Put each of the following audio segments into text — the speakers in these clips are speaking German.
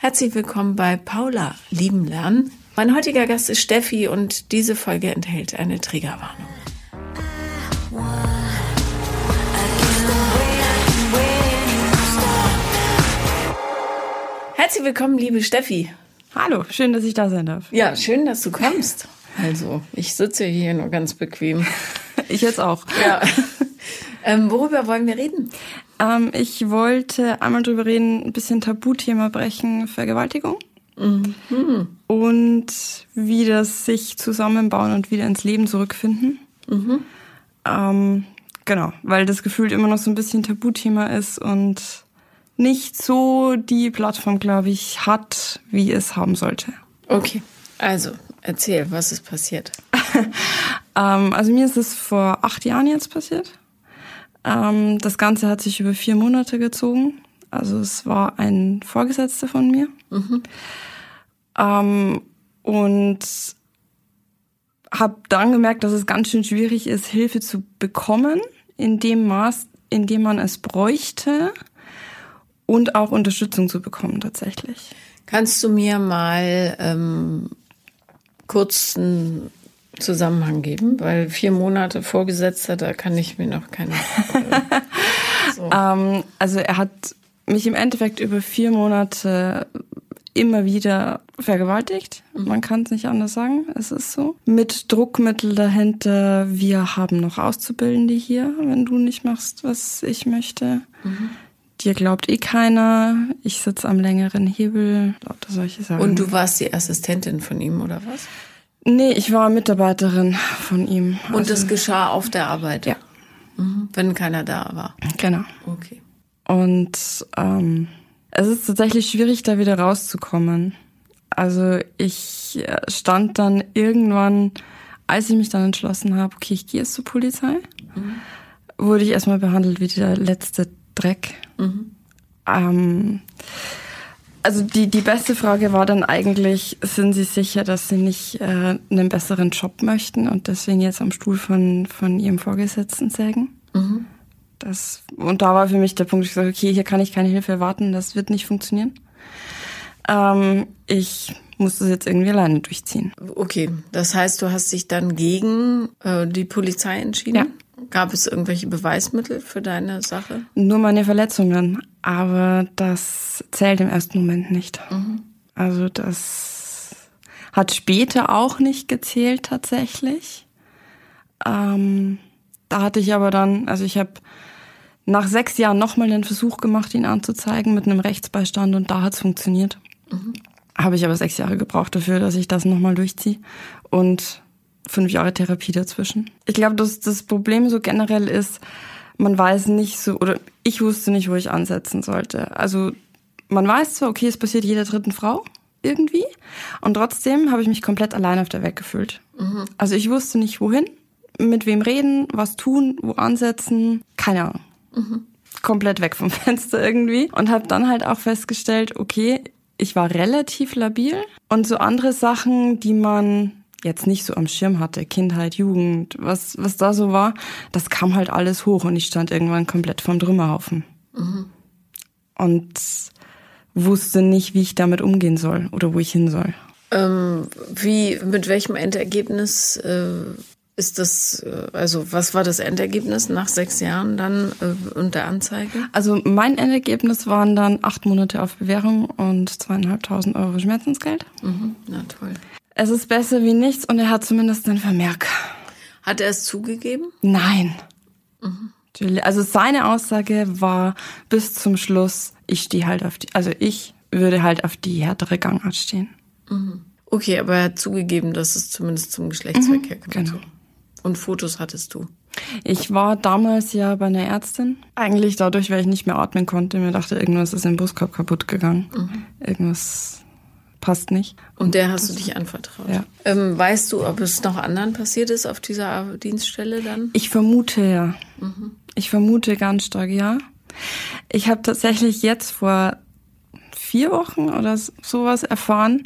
Herzlich willkommen bei Paula Lieben Lernen. Mein heutiger Gast ist Steffi und diese Folge enthält eine Triggerwarnung. Herzlich willkommen, liebe Steffi. Hallo, schön, dass ich da sein darf. Ja, schön, dass du kommst. Also, ich sitze hier nur ganz bequem. Ich jetzt auch. Ja. Ähm, worüber wollen wir reden? Ähm, ich wollte einmal drüber reden, ein bisschen Tabuthema brechen, Vergewaltigung. Mhm. Und wie das sich zusammenbauen und wieder ins Leben zurückfinden. Mhm. Ähm, genau, weil das Gefühl immer noch so ein bisschen Tabuthema ist und nicht so die Plattform, glaube ich, hat, wie es haben sollte. Okay, also erzähl, was ist passiert? ähm, also mir ist es vor acht Jahren jetzt passiert. Ähm, das Ganze hat sich über vier Monate gezogen. Also es war ein Vorgesetzter von mir. Mhm. Ähm, und habe dann gemerkt, dass es ganz schön schwierig ist, Hilfe zu bekommen, in dem Maß, in dem man es bräuchte und auch Unterstützung zu bekommen tatsächlich. Kannst du mir mal ähm, kurz einen Zusammenhang geben? Weil vier Monate Vorgesetzter, da kann ich mir noch keine. so. ähm, also er hat mich im Endeffekt über vier Monate immer wieder vergewaltigt. Mhm. Man kann es nicht anders sagen. Es ist so. Mit Druckmittel dahinter. Wir haben noch Auszubildende hier, wenn du nicht machst, was ich möchte. Mhm. Dir glaubt eh keiner. Ich sitze am längeren Hebel. Lauter solche Sachen. Und du warst die Assistentin von ihm oder was? Nee, ich war Mitarbeiterin von ihm. Und also, das geschah auf der Arbeit? Ja. Mhm. Wenn keiner da war? Genau. Okay. Und ähm, es ist tatsächlich schwierig, da wieder rauszukommen. Also ich äh, stand dann irgendwann, als ich mich dann entschlossen habe, okay, ich gehe jetzt zur Polizei, mhm. wurde ich erstmal behandelt wie der letzte Dreck. Mhm. Ähm, also die, die beste Frage war dann eigentlich, sind Sie sicher, dass Sie nicht äh, einen besseren Job möchten und deswegen jetzt am Stuhl von, von Ihrem Vorgesetzten sägen? Mhm. Das, und da war für mich der Punkt, ich sage, okay, hier kann ich keine Hilfe erwarten, das wird nicht funktionieren. Ähm, ich muss das jetzt irgendwie alleine durchziehen. Okay, das heißt, du hast dich dann gegen äh, die Polizei entschieden? Ja. Gab es irgendwelche Beweismittel für deine Sache? Nur meine Verletzungen, aber das zählt im ersten Moment nicht. Mhm. Also das hat später auch nicht gezählt tatsächlich. Ähm, da hatte ich aber dann, also ich habe nach sechs Jahren nochmal den Versuch gemacht, ihn anzuzeigen mit einem Rechtsbeistand und da hat es funktioniert. Mhm. Habe ich aber sechs Jahre gebraucht dafür, dass ich das nochmal durchziehe. Und fünf Jahre Therapie dazwischen. Ich glaube, dass das Problem so generell ist, man weiß nicht so, oder ich wusste nicht, wo ich ansetzen sollte. Also man weiß zwar, okay, es passiert jeder dritten Frau irgendwie, und trotzdem habe ich mich komplett allein auf der Weg gefühlt. Mhm. Also ich wusste nicht, wohin, mit wem reden, was tun, wo ansetzen, keine Ahnung. Mhm. Komplett weg vom Fenster irgendwie. Und habe dann halt auch festgestellt, okay, ich war relativ labil und so andere Sachen, die man jetzt nicht so am Schirm hatte, Kindheit, Jugend, was, was da so war, das kam halt alles hoch und ich stand irgendwann komplett vom Trümmerhaufen. Mhm. Und wusste nicht, wie ich damit umgehen soll oder wo ich hin soll. Ähm, wie, mit welchem Endergebnis äh, ist das, äh, also was war das Endergebnis nach sechs Jahren dann äh, und der Anzeige? Also mein Endergebnis waren dann acht Monate auf Bewährung und zweieinhalbtausend Euro Schmerzensgeld. Mhm, na toll. Es ist besser wie nichts und er hat zumindest einen Vermerk. Hat er es zugegeben? Nein. Mhm. Also seine Aussage war bis zum Schluss, ich stehe halt auf die, also ich würde halt auf die härtere Gangart stehen. Mhm. Okay, aber er hat zugegeben, dass es zumindest zum Geschlechtsverkehr mhm, Genau. Und Fotos hattest du? Ich war damals ja bei einer Ärztin. Eigentlich dadurch, weil ich nicht mehr atmen konnte. Mir dachte, irgendwas ist im Brustkorb kaputt gegangen. Mhm. Irgendwas passt nicht. Und der hast du dich anvertraut. Ja. Ähm, weißt du, ob es noch anderen passiert ist auf dieser Dienststelle dann? Ich vermute ja. Mhm. Ich vermute ganz stark ja. Ich habe tatsächlich jetzt vor vier Wochen oder sowas erfahren,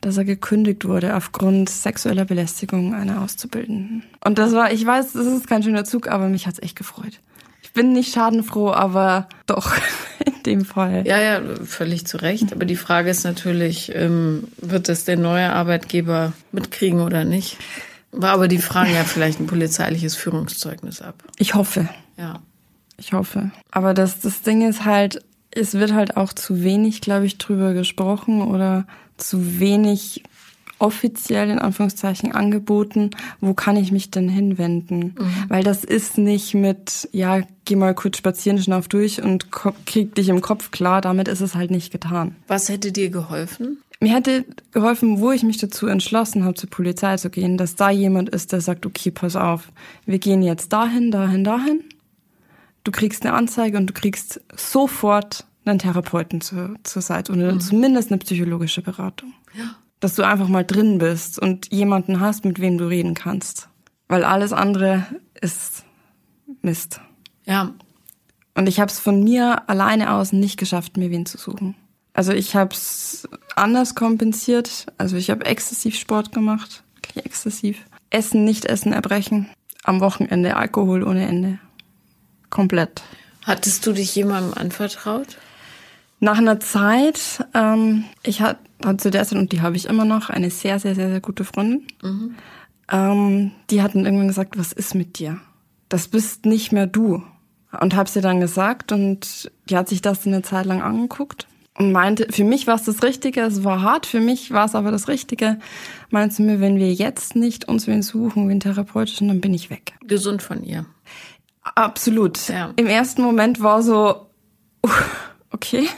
dass er gekündigt wurde aufgrund sexueller Belästigung einer Auszubildenden. Und das war, ich weiß, das ist kein schöner Zug, aber mich hat's echt gefreut. Ich bin nicht schadenfroh, aber doch, in dem Fall. Ja, ja, völlig zu Recht. Aber die Frage ist natürlich, ähm, wird das der neue Arbeitgeber mitkriegen oder nicht? Aber die fragen ja vielleicht ein polizeiliches Führungszeugnis ab. Ich hoffe. Ja. Ich hoffe. Aber das, das Ding ist halt, es wird halt auch zu wenig, glaube ich, drüber gesprochen oder zu wenig offiziell in Anführungszeichen angeboten, wo kann ich mich denn hinwenden? Mhm. Weil das ist nicht mit, ja, geh mal kurz spazieren, schnauf durch und krieg dich im Kopf klar, damit ist es halt nicht getan. Was hätte dir geholfen? Mir hätte geholfen, wo ich mich dazu entschlossen habe, zur Polizei zu gehen, dass da jemand ist, der sagt, okay, pass auf, wir gehen jetzt dahin, dahin, dahin. Du kriegst eine Anzeige und du kriegst sofort einen Therapeuten zur, zur Seite oder mhm. zumindest eine psychologische Beratung. Ja. Dass du einfach mal drin bist und jemanden hast, mit wem du reden kannst. Weil alles andere ist Mist. Ja. Und ich habe es von mir alleine aus nicht geschafft, mir wen zu suchen. Also ich habe es anders kompensiert. Also ich habe exzessiv Sport gemacht, wirklich exzessiv. Essen, nicht essen, erbrechen. Am Wochenende Alkohol ohne Ende. Komplett. Hattest du dich jemandem anvertraut? Nach einer Zeit, ähm, ich hatte zu der Zeit, und die habe ich immer noch, eine sehr, sehr, sehr, sehr gute Freundin. Mhm. Ähm, die hatten irgendwann gesagt, was ist mit dir? Das bist nicht mehr du. Und habe sie dann gesagt und die hat sich das eine Zeit lang angeguckt und meinte, für mich war es das Richtige, es war hart, für mich war es aber das Richtige. Meinte zu mir, wenn wir jetzt nicht uns wen suchen, wen therapeutischen, dann bin ich weg. Gesund von ihr. Absolut. Ja. Im ersten Moment war so, okay.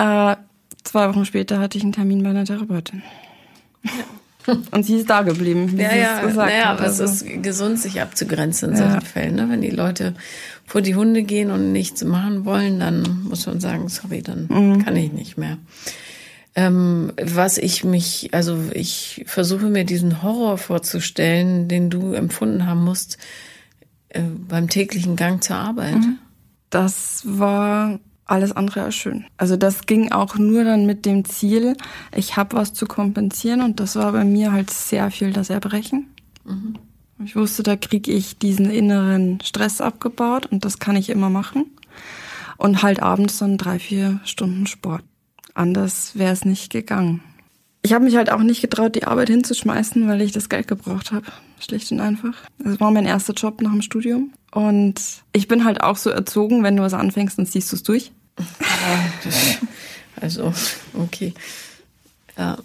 Äh, zwei Wochen später hatte ich einen Termin bei einer Therapeutin. Ja. Und sie ist da geblieben, wie ja, sie ja, es gesagt naja, hat. Aber also. es ist gesund, sich abzugrenzen in ja. solchen Fällen. Ne? Wenn die Leute vor die Hunde gehen und nichts machen wollen, dann muss man sagen, sorry, dann mhm. kann ich nicht mehr. Ähm, was ich mich, also ich versuche mir diesen Horror vorzustellen, den du empfunden haben musst äh, beim täglichen Gang zur Arbeit. Mhm. Das war alles andere als schön. Also das ging auch nur dann mit dem Ziel, ich habe was zu kompensieren und das war bei mir halt sehr viel das Erbrechen. Mhm. Ich wusste, da kriege ich diesen inneren Stress abgebaut und das kann ich immer machen. Und halt abends dann drei, vier Stunden Sport. Anders wäre es nicht gegangen. Ich habe mich halt auch nicht getraut, die Arbeit hinzuschmeißen, weil ich das Geld gebraucht habe. Schlicht und einfach. Das war mein erster Job nach dem Studium. Und ich bin halt auch so erzogen, wenn du was anfängst, dann ziehst du es durch. Also, okay. Ja.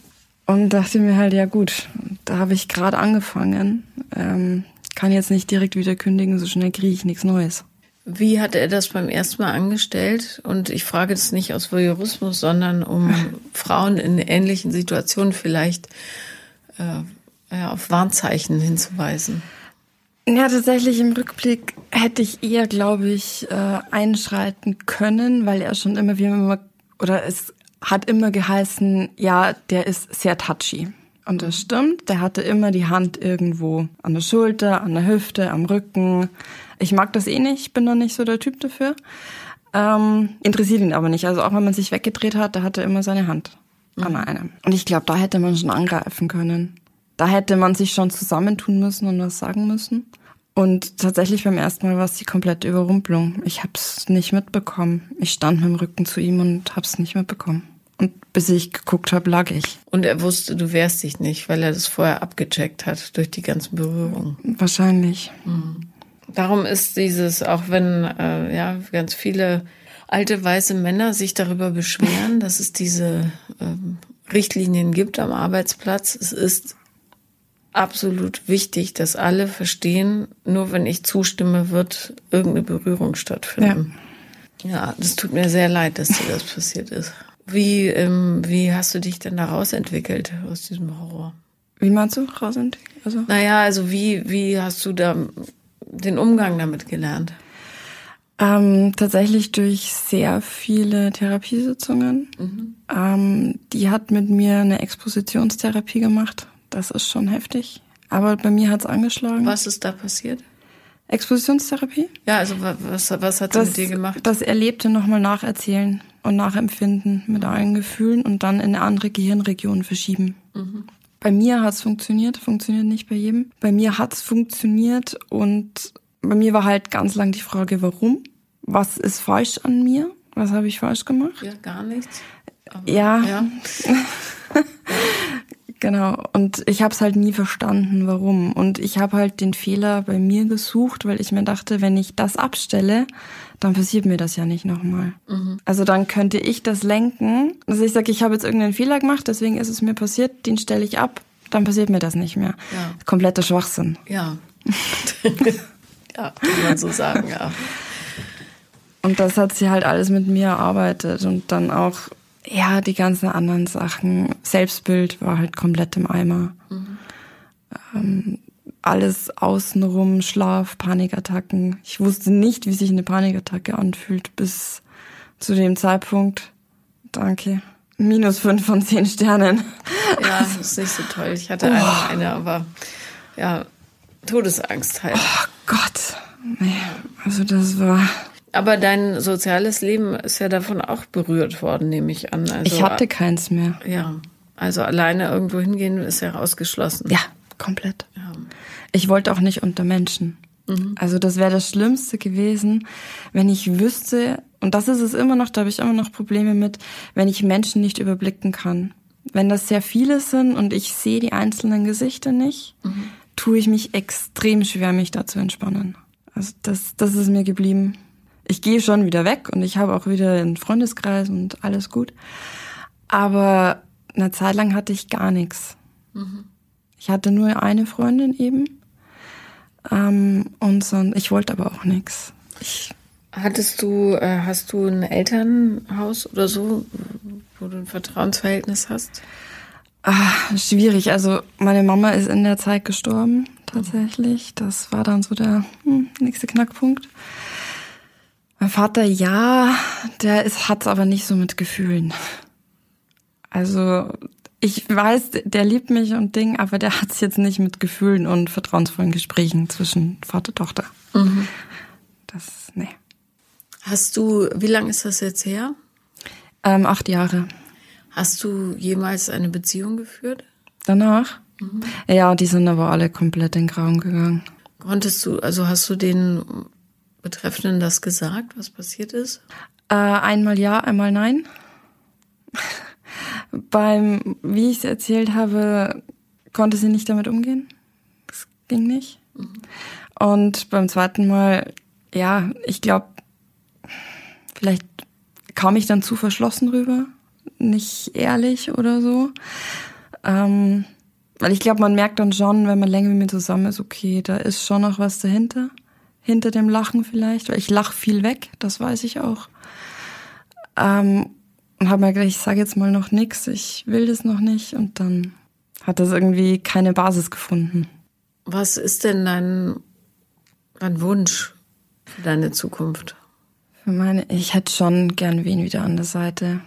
Und dachte mir halt, ja gut, da habe ich gerade angefangen. Ähm, kann jetzt nicht direkt wieder kündigen, so schnell kriege ich nichts Neues. Wie hat er das beim ersten Mal angestellt? Und ich frage das nicht aus Voyeurismus, sondern um Frauen in ähnlichen Situationen vielleicht äh, ja, auf Warnzeichen hinzuweisen. Ja, tatsächlich im Rückblick hätte ich eher, glaube ich, äh, einschreiten können, weil er schon immer, wie immer, oder es hat immer geheißen, ja, der ist sehr touchy. Und das stimmt, der hatte immer die Hand irgendwo an der Schulter, an der Hüfte, am Rücken. Ich mag das eh nicht, bin da nicht so der Typ dafür. Ähm, interessiert ihn aber nicht. Also auch wenn man sich weggedreht hat, da hatte er immer seine Hand mhm. an einem. Und ich glaube, da hätte man schon angreifen können. Da hätte man sich schon zusammentun müssen und was sagen müssen. Und tatsächlich beim ersten Mal war es die komplette Überrumpelung. Ich habe es nicht mitbekommen. Ich stand mit dem Rücken zu ihm und habe es nicht mitbekommen. Und bis ich geguckt habe, lag ich. Und er wusste, du wehrst dich nicht, weil er das vorher abgecheckt hat durch die ganzen Berührungen. Wahrscheinlich. Mhm. Darum ist dieses, auch wenn äh, ja ganz viele alte weiße Männer sich darüber beschweren, dass es diese äh, Richtlinien gibt am Arbeitsplatz. Es ist absolut wichtig, dass alle verstehen, nur wenn ich zustimme, wird irgendeine Berührung stattfinden. Ja, ja das tut mir sehr leid, dass dir das passiert ist. Wie, ähm, wie hast du dich denn da rausentwickelt aus diesem Horror? Wie meinst du rausentwickelt? Also? Naja, also wie, wie hast du da den Umgang damit gelernt? Ähm, tatsächlich durch sehr viele Therapiesitzungen. Mhm. Ähm, die hat mit mir eine Expositionstherapie gemacht. Das ist schon heftig. Aber bei mir hat es angeschlagen. Was ist da passiert? Expositionstherapie? Ja, also was, was hat sie das, mit dir gemacht? Das Erlebte nochmal nacherzählen und nachempfinden mit allen Gefühlen und dann in eine andere Gehirnregion verschieben. Mhm. Bei mir hat es funktioniert, funktioniert nicht bei jedem. Bei mir hat es funktioniert und bei mir war halt ganz lang die Frage, warum? Was ist falsch an mir? Was habe ich falsch gemacht? Ja, gar nichts. Aber, ja. ja. genau. Und ich habe es halt nie verstanden, warum. Und ich habe halt den Fehler bei mir gesucht, weil ich mir dachte, wenn ich das abstelle, dann passiert mir das ja nicht nochmal. Mhm. Also dann könnte ich das lenken. Also ich sage, ich habe jetzt irgendeinen Fehler gemacht, deswegen ist es mir passiert, den stelle ich ab, dann passiert mir das nicht mehr. Ja. Kompletter Schwachsinn. Ja. ja, kann man so sagen, ja. Und das hat sie halt alles mit mir erarbeitet und dann auch, ja, die ganzen anderen Sachen. Selbstbild war halt komplett im Eimer. Mhm. Ähm, alles außenrum, Schlaf, Panikattacken. Ich wusste nicht, wie sich eine Panikattacke anfühlt bis zu dem Zeitpunkt. Danke. Minus fünf von zehn Sternen. Ja, das ist nicht so toll. Ich hatte oh. eine, eine, aber ja, Todesangst halt. Oh Gott. Nee, also das war aber dein soziales Leben ist ja davon auch berührt worden, nehme ich an. Also, ich hatte keins mehr. Ja, also alleine irgendwo hingehen ist ja ausgeschlossen. Ja, komplett. Ja. Ich wollte auch nicht unter Menschen. Mhm. Also das wäre das Schlimmste gewesen, wenn ich wüsste, und das ist es immer noch, da habe ich immer noch Probleme mit, wenn ich Menschen nicht überblicken kann. Wenn das sehr viele sind und ich sehe die einzelnen Gesichter nicht, mhm. tue ich mich extrem schwer, mich da zu entspannen. Also das, das ist mir geblieben ich gehe schon wieder weg und ich habe auch wieder einen Freundeskreis und alles gut. Aber eine Zeit lang hatte ich gar nichts. Mhm. Ich hatte nur eine Freundin eben. Ähm, und so, ich wollte aber auch nichts. Hattest du, äh, hast du ein Elternhaus oder so, wo du ein Vertrauensverhältnis hast? Ach, schwierig. Also meine Mama ist in der Zeit gestorben, tatsächlich. Das war dann so der hm, nächste Knackpunkt. Mein Vater, ja, der ist, hat's aber nicht so mit Gefühlen. Also, ich weiß, der liebt mich und Ding, aber der hat's jetzt nicht mit Gefühlen und vertrauensvollen Gesprächen zwischen Vater und Tochter. Mhm. Das, nee. Hast du, wie lange ist das jetzt her? Ähm, acht Jahre. Hast du jemals eine Beziehung geführt? Danach? Mhm. Ja, die sind aber alle komplett in Grauen gegangen. Konntest du, also hast du den Betreffenden das gesagt, was passiert ist? Äh, einmal ja, einmal nein. Beim, wie ich es erzählt habe, konnte sie nicht damit umgehen. Das ging nicht. Mhm. Und beim zweiten Mal, ja, ich glaube, vielleicht kam ich dann zu verschlossen rüber, nicht ehrlich oder so. Ähm, weil ich glaube, man merkt dann schon, wenn man länger mit mir zusammen ist, okay, da ist schon noch was dahinter hinter dem Lachen vielleicht, weil ich lach viel weg, das weiß ich auch. Ähm, und habe mir gedacht, ich sage jetzt mal noch nichts, ich will das noch nicht und dann hat das irgendwie keine Basis gefunden. Was ist denn dein, dein Wunsch für deine Zukunft? Für meine, ich hätte schon gern wen wieder an der Seite.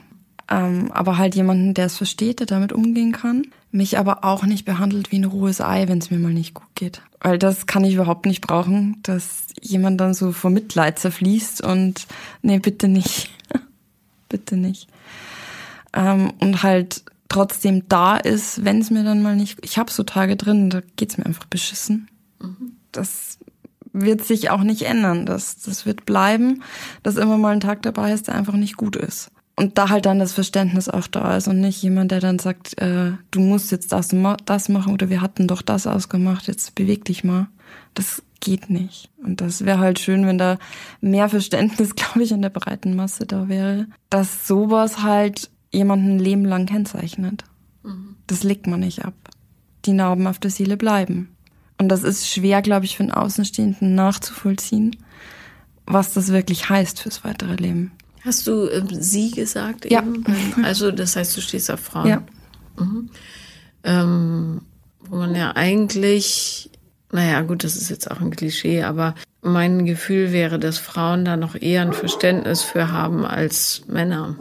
Ähm, aber halt jemanden, der es versteht, der damit umgehen kann. Mich aber auch nicht behandelt wie ein rohes Ei, wenn es mir mal nicht gut geht. Weil das kann ich überhaupt nicht brauchen, dass jemand dann so vor Mitleid zerfließt und nee, bitte nicht. bitte nicht. Ähm, und halt trotzdem da ist, wenn es mir dann mal nicht. Ich habe so Tage drin, da geht's mir einfach beschissen. Mhm. Das wird sich auch nicht ändern. Das, das wird bleiben, dass immer mal ein Tag dabei ist, der einfach nicht gut ist und da halt dann das Verständnis auch da ist und nicht jemand, der dann sagt, äh, du musst jetzt das, das machen oder wir hatten doch das ausgemacht, jetzt beweg dich mal. Das geht nicht. Und das wäre halt schön, wenn da mehr Verständnis, glaube ich, in der breiten Masse da wäre, dass sowas halt jemanden ein Leben lang kennzeichnet. Mhm. Das legt man nicht ab. Die Narben auf der Seele bleiben. Und das ist schwer, glaube ich, für einen Außenstehenden nachzuvollziehen, was das wirklich heißt fürs weitere Leben. Hast du ähm, sie gesagt? Ja. Eben? Also das heißt, du stehst auf Frauen. Ja. Mhm. Ähm, wo man ja eigentlich, naja gut, das ist jetzt auch ein Klischee, aber mein Gefühl wäre, dass Frauen da noch eher ein Verständnis für haben als Männer.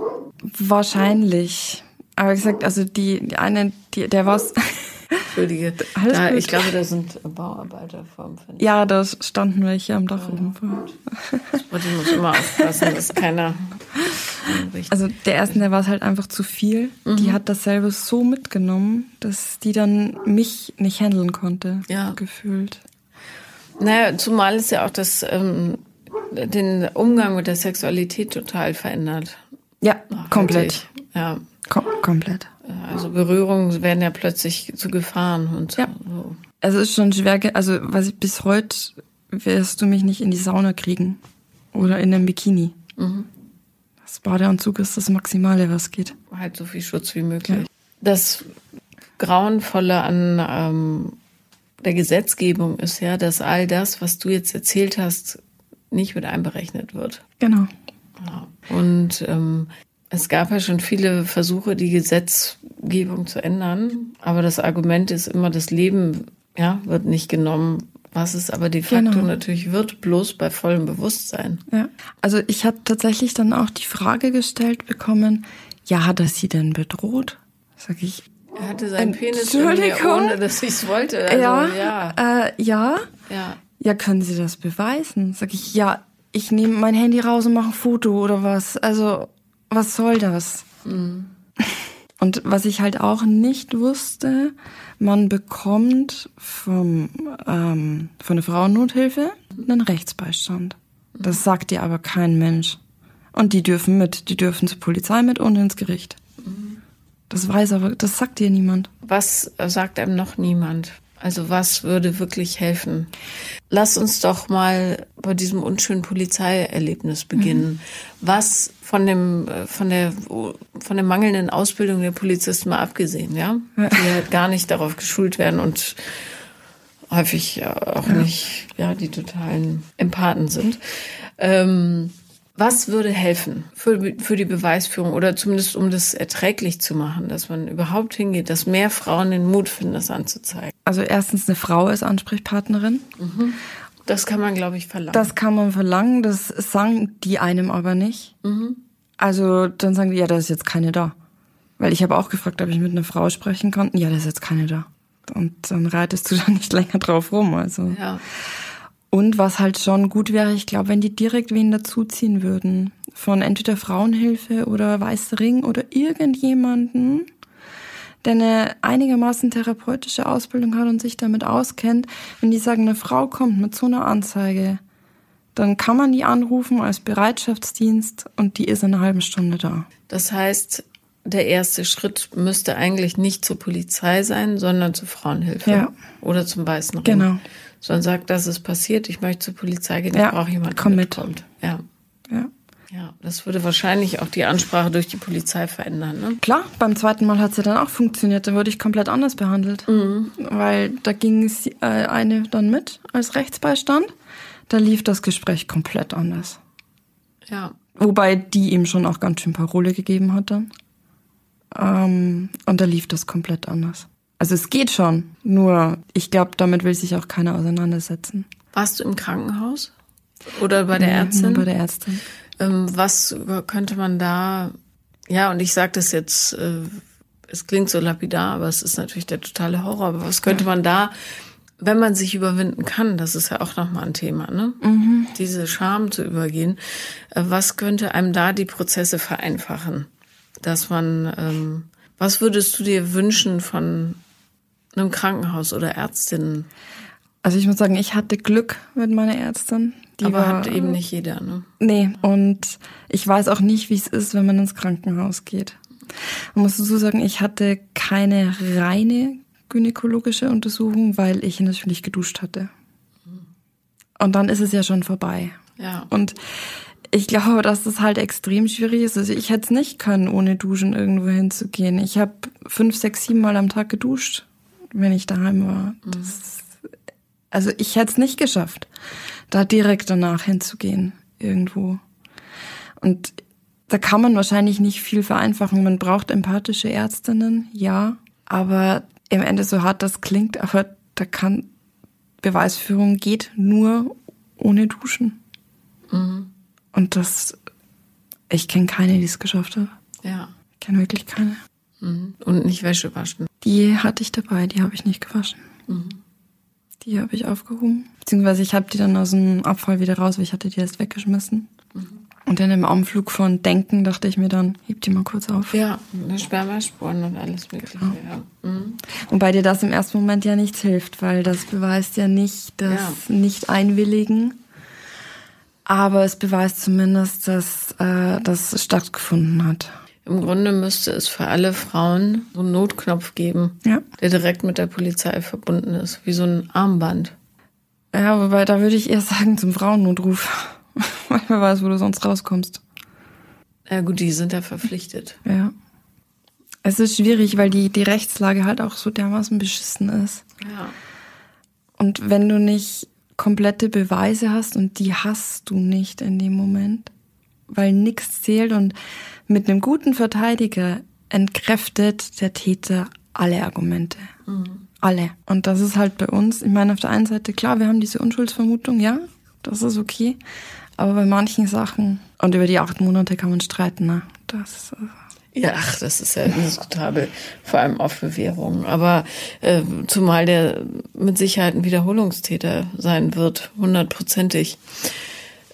Wahrscheinlich. Aber gesagt, also die, die eine, die, der was. Entschuldige. Da, ich glaube, da sind Bauarbeiter vorm Fenster. Ja, da standen welche am Dach oben. Oh, ich muss immer aufpassen, dass keiner. Also der ersten, der war es halt einfach zu viel. Mhm. Die hat dasselbe so mitgenommen, dass die dann mich nicht handeln konnte. Ja. Gefühlt. Naja, zumal ist ja auch das ähm, den Umgang mit der Sexualität total verändert. Ja, komplett. Ja. Kom komplett. Also Berührungen werden ja plötzlich zu Gefahren und ja. so. Also es ist schon schwer, also was ich bis heute wirst du mich nicht in die Sauna kriegen oder in einem Bikini. Mhm. Das Badeanzug ist das Maximale, was geht. Halt so viel Schutz wie möglich. Ja. Das Grauenvolle an ähm, der Gesetzgebung ist ja, dass all das, was du jetzt erzählt hast, nicht mit einberechnet wird. Genau. Ja. Und ähm, es gab ja schon viele Versuche, die Gesetzgebung zu ändern, aber das Argument ist immer, das Leben ja, wird nicht genommen, was es aber de facto genau. natürlich wird, bloß bei vollem Bewusstsein. Ja, also ich habe tatsächlich dann auch die Frage gestellt bekommen, ja, hat er sie denn bedroht? Sag ich. Er hatte seinen Penis in mir, ohne dass ich es wollte. Also, ja, ja. Äh, ja. Ja. Ja, können Sie das beweisen? Sag ich, ja, ich nehme mein Handy raus und mache ein Foto oder was. Also, was soll das? Mhm. Und was ich halt auch nicht wusste, man bekommt vom, ähm, von der Frauennothilfe einen Rechtsbeistand. Das sagt dir aber kein Mensch. Und die dürfen mit, die dürfen zur Polizei mit und ins Gericht. Das weiß aber, das sagt dir niemand. Was sagt einem noch niemand? Also was würde wirklich helfen? Lass uns doch mal bei diesem unschönen Polizeierlebnis beginnen. Mhm. Was von dem von der von der mangelnden Ausbildung der Polizisten mal abgesehen, ja, ja. die halt gar nicht darauf geschult werden und häufig auch ja. nicht ja die totalen Empathen sind. Ähm, was würde helfen für, für die Beweisführung oder zumindest um das erträglich zu machen, dass man überhaupt hingeht, dass mehr Frauen den Mut finden, das anzuzeigen? Also erstens eine Frau ist Ansprechpartnerin. Mhm. Das kann man, glaube ich, verlangen. Das kann man verlangen, das sagen die einem aber nicht. Mhm. Also dann sagen die, ja, da ist jetzt keine da. Weil ich habe auch gefragt, ob ich mit einer Frau sprechen kann. Ja, da ist jetzt keine da. Und dann reitest du da nicht länger drauf rum. Also. Ja. Und was halt schon gut wäre, ich glaube, wenn die direkt wen dazuziehen würden. Von entweder Frauenhilfe oder Weiße Ring oder irgendjemanden, der eine einigermaßen therapeutische Ausbildung hat und sich damit auskennt. Wenn die sagen, eine Frau kommt mit so einer Anzeige, dann kann man die anrufen als Bereitschaftsdienst und die ist in einer halben Stunde da. Das heißt, der erste Schritt müsste eigentlich nicht zur Polizei sein, sondern zur Frauenhilfe ja. oder zum Weißen Ring. Genau sondern sagt, das ist passiert, ich möchte zur Polizei gehen, ich ja, brauche jemanden, der mitkommt. Ja. ja. Ja, das würde wahrscheinlich auch die Ansprache durch die Polizei verändern. Ne? Klar, beim zweiten Mal hat es ja dann auch funktioniert. Da wurde ich komplett anders behandelt. Mhm. Weil da ging es äh, eine dann mit als Rechtsbeistand. Da lief das Gespräch komplett anders. Ja. Wobei die ihm schon auch ganz schön Parole gegeben hat dann. Ähm, und da lief das komplett anders. Also es geht schon, nur ich glaube, damit will sich auch keiner auseinandersetzen. Warst du im Krankenhaus oder bei der Ärztin? bei der Ärztin. Ähm, was könnte man da? Ja, und ich sage das jetzt, äh, es klingt so lapidar, aber es ist natürlich der totale Horror. Aber was könnte man da, wenn man sich überwinden kann? Das ist ja auch nochmal ein Thema, ne? Mhm. Diese Scham zu übergehen. Äh, was könnte einem da die Prozesse vereinfachen? Dass man, ähm, was würdest du dir wünschen von einem Krankenhaus oder Ärztinnen? Also ich muss sagen, ich hatte Glück mit meiner Ärztin. Die Aber war, hat eben nicht jeder, ne? Nee, und ich weiß auch nicht, wie es ist, wenn man ins Krankenhaus geht. Man muss dazu sagen, ich hatte keine reine gynäkologische Untersuchung, weil ich natürlich geduscht hatte. Und dann ist es ja schon vorbei. Ja. Und ich glaube, dass das halt extrem schwierig ist. Also ich hätte es nicht können, ohne Duschen irgendwo hinzugehen. Ich habe fünf, sechs, sieben Mal am Tag geduscht wenn ich daheim war. Mhm. Das, also ich hätte es nicht geschafft, da direkt danach hinzugehen irgendwo. Und da kann man wahrscheinlich nicht viel vereinfachen. Man braucht empathische Ärztinnen, ja. Aber im Ende so hart das klingt, aber da kann Beweisführung geht nur ohne Duschen. Mhm. Und das, ich kenne keine, die es geschafft hat. Ja. Ich kenne wirklich keine. Mhm. Und nicht Wäsche waschen. Die hatte ich dabei, die habe ich nicht gewaschen. Mhm. Die habe ich aufgehoben. Beziehungsweise ich habe die dann aus dem Abfall wieder raus, weil ich hatte die erst weggeschmissen. Mhm. Und dann im Anflug von Denken dachte ich mir dann, heb die mal kurz auf. Ja, Spermaspuren und alles Mögliche. Genau. Ja. Mhm. Wobei dir das im ersten Moment ja nichts hilft, weil das beweist ja nicht das ja. Nicht-Einwilligen. Aber es beweist zumindest, dass äh, das stattgefunden hat. Im Grunde müsste es für alle Frauen so einen Notknopf geben, Ja. der direkt mit der Polizei verbunden ist, wie so ein Armband. Ja, wobei da würde ich eher sagen zum Frauennotruf. Weil wer weiß, wo du sonst rauskommst. Ja gut, die sind ja verpflichtet. Ja. Es ist schwierig, weil die, die Rechtslage halt auch so dermaßen beschissen ist. Ja. Und wenn du nicht komplette Beweise hast und die hast du nicht in dem Moment, weil nichts zählt und mit einem guten Verteidiger entkräftet der Täter alle Argumente. Alle. Und das ist halt bei uns, ich meine, auf der einen Seite, klar, wir haben diese Unschuldsvermutung, ja, das ist okay. Aber bei manchen Sachen, und über die acht Monate kann man streiten, ne? Das, äh, Ja, ach, das ist ja indiskutabel, vor allem auf Bewährung. Aber äh, zumal der mit Sicherheit ein Wiederholungstäter sein wird, hundertprozentig.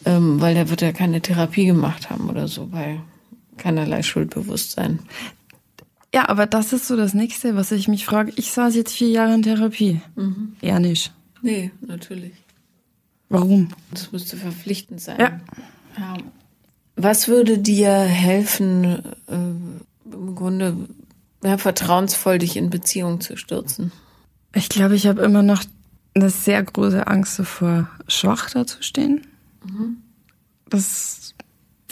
Ähm, weil der wird ja keine Therapie gemacht haben oder so, bei keinerlei Schuldbewusstsein. Ja, aber das ist so das Nächste, was ich mich frage. Ich saß jetzt vier Jahre in Therapie. Eher nicht. Nee, natürlich. Warum? Das müsste verpflichtend sein. Ja. Ja. Was würde dir helfen, äh, im Grunde ja, vertrauensvoll dich in Beziehung zu stürzen? Ich glaube, ich habe immer noch eine sehr große Angst davor, schwach dazustehen. Das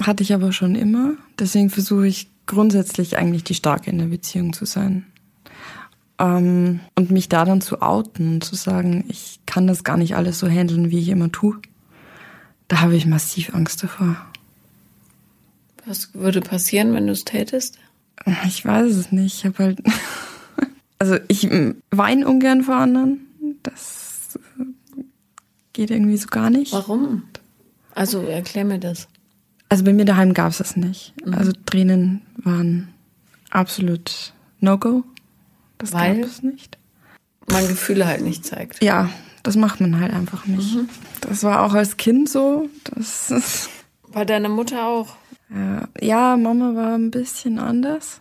hatte ich aber schon immer. Deswegen versuche ich grundsätzlich eigentlich die Starke in der Beziehung zu sein. Ähm, und mich da dann zu outen und zu sagen, ich kann das gar nicht alles so handeln, wie ich immer tue. Da habe ich massiv Angst davor. Was würde passieren, wenn du es tätest? Ich weiß es nicht. Ich habe halt. Also ich weine ungern vor anderen. Das äh, geht irgendwie so gar nicht. Warum? Also erklär mir das. Also bei mir daheim gab es das nicht. Also Tränen waren absolut No-Go. Das Weil? gab es nicht. Man Gefühle halt nicht zeigt. Ja, das macht man halt einfach nicht. Das war auch als Kind so. Das ist, Bei deiner Mutter auch. ja, ja, Mama war ein bisschen anders.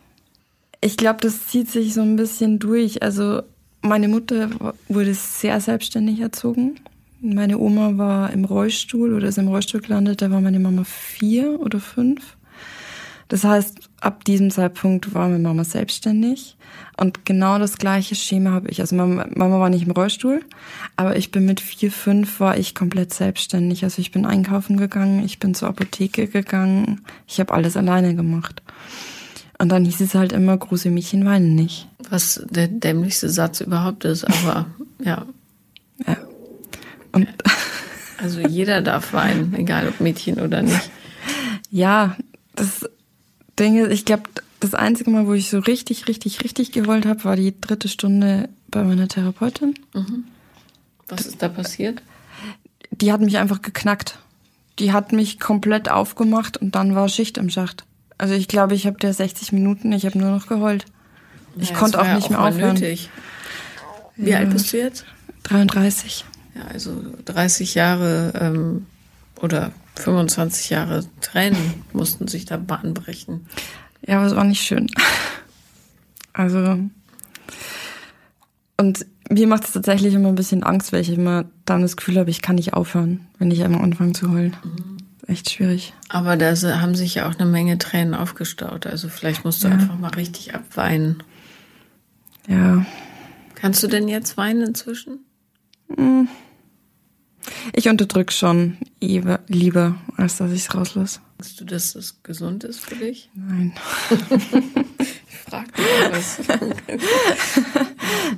Ich glaube, das zieht sich so ein bisschen durch. Also meine Mutter wurde sehr selbstständig erzogen. Meine Oma war im Rollstuhl oder ist im Rollstuhl gelandet. Da war meine Mama vier oder fünf. Das heißt, ab diesem Zeitpunkt war meine Mama selbstständig. Und genau das gleiche Schema habe ich. Also Mama, Mama war nicht im Rollstuhl, aber ich bin mit vier, fünf war ich komplett selbstständig. Also ich bin einkaufen gegangen, ich bin zur Apotheke gegangen, ich habe alles alleine gemacht. Und dann hieß es halt immer, große Mädchen weinen nicht. Was der dämlichste Satz überhaupt ist, aber ja. Ja. Und Also jeder darf weinen, egal ob Mädchen oder nicht. ja, das Ding ist, ich glaube, das einzige Mal, wo ich so richtig, richtig, richtig geheult habe, war die dritte Stunde bei meiner Therapeutin. Was ist da passiert? Die hat mich einfach geknackt. Die hat mich komplett aufgemacht und dann war Schicht im Schacht. Also ich glaube, ich habe der 60 Minuten, ich habe nur noch geheult. Ich Ja, konnte auch ja nicht mehr mal aufhören. Nötig. Wie alt bist du jetzt? 33. Ja, also 30 Jahre ähm, oder 25 Jahre Tränen mussten sich da Bahn brechen. Ja, aber es war nicht schön. Also. Und mir macht es tatsächlich immer ein bisschen Angst, weil ich immer dann das Gefühl habe, ich kann nicht aufhören, wenn ich einmal anfange zu heulen. Echt schwierig. Aber da haben sich ja auch eine Menge Tränen aufgestaut. Also vielleicht musst du Ja. einfach mal richtig abweinen. Ja. Kannst du denn jetzt weinen inzwischen? Ich unterdrück schon lieber, als dass ich es rauslasse. Denkst du, dass das gesund ist für dich? Nein. Ich frag dich was.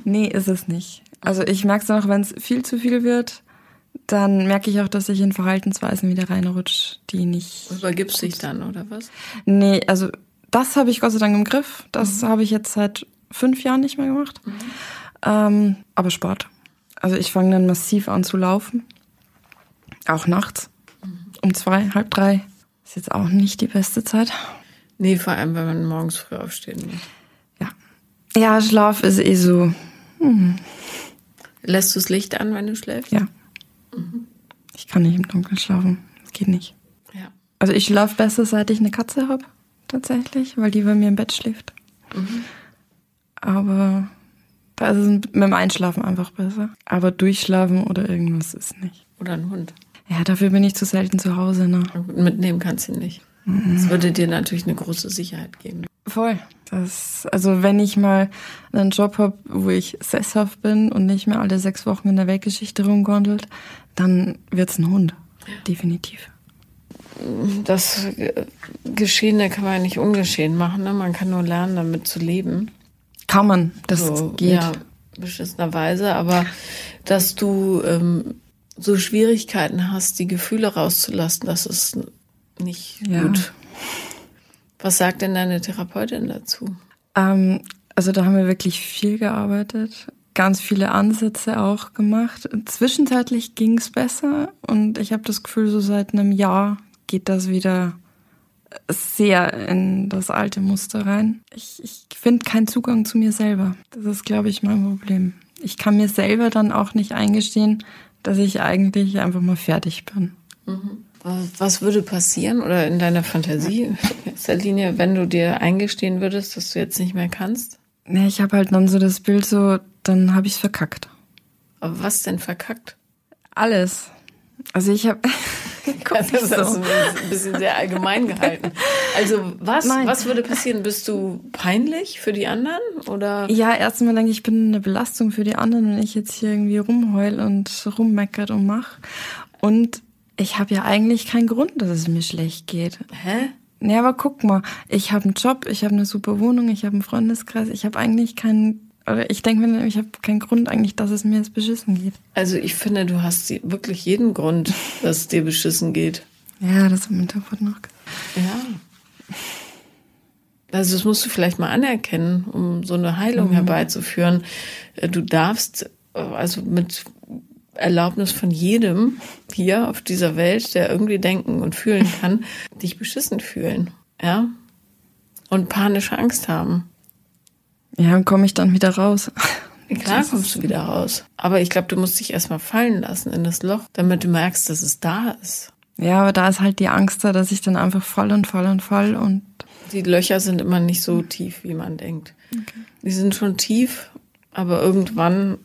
Nee, ist es nicht. Also ich merke es auch, wenn es viel zu viel wird, dann merke ich auch, dass ich in Verhaltensweisen wieder reinrutsche, die nicht. Übergibst dich dann, oder was? Nee, also das habe ich Gott sei Dank im Griff. Das habe ich jetzt seit fünf Jahren nicht mehr gemacht. Ähm, aber Sport. Also ich fange dann massiv an zu laufen. Auch nachts. Um zwei, halb drei. Ist jetzt auch nicht die beste Zeit. Nee, vor allem, wenn man morgens früh aufstehen muss. Ja. Ja, Schlaf ist eh so. Lässt du das Licht an, wenn du schläfst? Ja. Ich kann nicht im Dunkeln schlafen. Das geht nicht. Ja. Also ich schlafe besser, seit ich eine Katze habe, tatsächlich, weil die bei mir im Bett schläft. Aber da ist es mit dem Einschlafen einfach besser. Aber durchschlafen oder irgendwas ist nicht. Oder ein Hund. Ja, dafür bin ich zu selten zu Hause. Ne? Mitnehmen kannst du nicht. Mhm. Das würde dir natürlich eine große Sicherheit geben. Voll. Das, also wenn ich mal einen Job habe, wo ich sesshaft bin und nicht mehr alle sechs Wochen in der Weltgeschichte rumgondelt, dann wird's ein Hund. Definitiv. Das Geschehene kann man ja nicht ungeschehen machen. Ne? Man kann nur lernen, damit zu leben. Kann man, das so, geht. Ja, beschissenerweise. Aber dass du ähm, so Schwierigkeiten hast, die Gefühle rauszulassen, das ist nicht ja. gut. Was sagt denn deine Therapeutin dazu? Ähm, also da haben wir wirklich viel gearbeitet, ganz viele Ansätze auch gemacht. Zwischenzeitlich ging es besser und ich habe das Gefühl, so seit einem Jahr geht das wieder sehr in das alte Muster rein. Ich, ich finde keinen Zugang zu mir selber. Das ist, glaube ich, mein Problem. Ich kann mir selber dann auch nicht eingestehen, dass ich eigentlich einfach mal fertig bin. Mhm. Was würde passieren oder in deiner Fantasie, in Linie, wenn du dir eingestehen würdest, dass du jetzt nicht mehr kannst? Nee, ich habe halt dann so das Bild so, dann habe ich es verkackt. Aber was denn verkackt? Alles. Also ich habe das ist so. ein bisschen sehr allgemein gehalten. Also was, was würde passieren? Bist du peinlich für die anderen oder? Ja, erstmal denke ich, ich bin eine Belastung für die anderen, wenn ich jetzt hier irgendwie rumheul und rummeckert und mach. Und ich habe ja eigentlich keinen Grund, dass es mir schlecht geht. Hä? Nee, aber guck mal, ich habe einen Job, ich habe eine super Wohnung, ich habe einen Freundeskreis, ich habe eigentlich keinen oder ich denke mir, ich habe keinen Grund eigentlich, dass es mir jetzt beschissen geht. Also ich finde, du hast wirklich jeden Grund, dass es dir beschissen geht. Ja, das im Hintergrund noch. Ja. Also das musst du vielleicht mal anerkennen, um so eine Heilung mhm. herbeizuführen. Äh, du darfst äh, also mit Erlaubnis von jedem hier auf dieser Welt, der irgendwie denken und fühlen kann, dich beschissen fühlen, ja? Und panische Angst haben. Ja, und komme ich dann wieder raus. Klar kommst du wieder raus. Aber ich glaube, du musst dich erstmal fallen lassen in das Loch, damit du merkst, dass es da ist. Ja, aber da ist halt die Angst da, dass ich dann einfach voll und voll und voll und. Die Löcher sind immer nicht so tief, wie man denkt. Okay. Die sind schon tief, aber irgendwann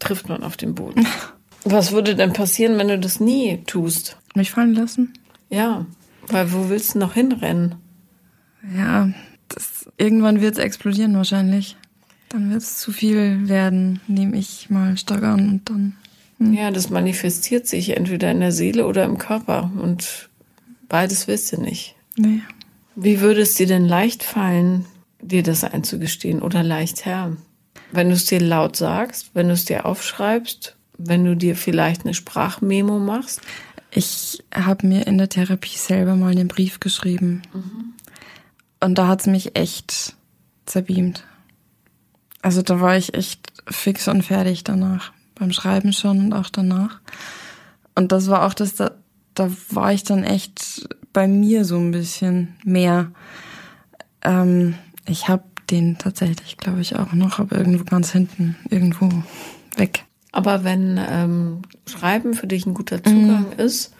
trifft man auf den Boden. Was würde denn passieren, wenn du das nie tust? Mich fallen lassen? Ja, weil wo willst du noch hinrennen? Ja, das, irgendwann wird es explodieren wahrscheinlich. Dann wird es zu viel werden, nehme ich mal stark an und dann. Hm. Ja, das manifestiert sich entweder in der Seele oder im Körper und beides willst du nicht. Nee. Wie würde es dir denn leicht fallen, dir das einzugestehen oder leicht her? Wenn du es dir laut sagst, wenn du es dir aufschreibst, wenn du dir vielleicht eine Sprachmemo machst? Ich habe mir in der Therapie selber mal einen Brief geschrieben. Mhm. Und da hat es mich echt zerbeamt. Also da war ich echt fix und fertig danach. Beim Schreiben schon und auch danach. Und das war auch das, da, da war ich dann echt bei mir so ein bisschen mehr. Ähm, ich habe den tatsächlich, glaube ich, auch noch, aber irgendwo ganz hinten, irgendwo weg. Aber wenn ähm, Schreiben für dich ein guter Zugang mhm. ist,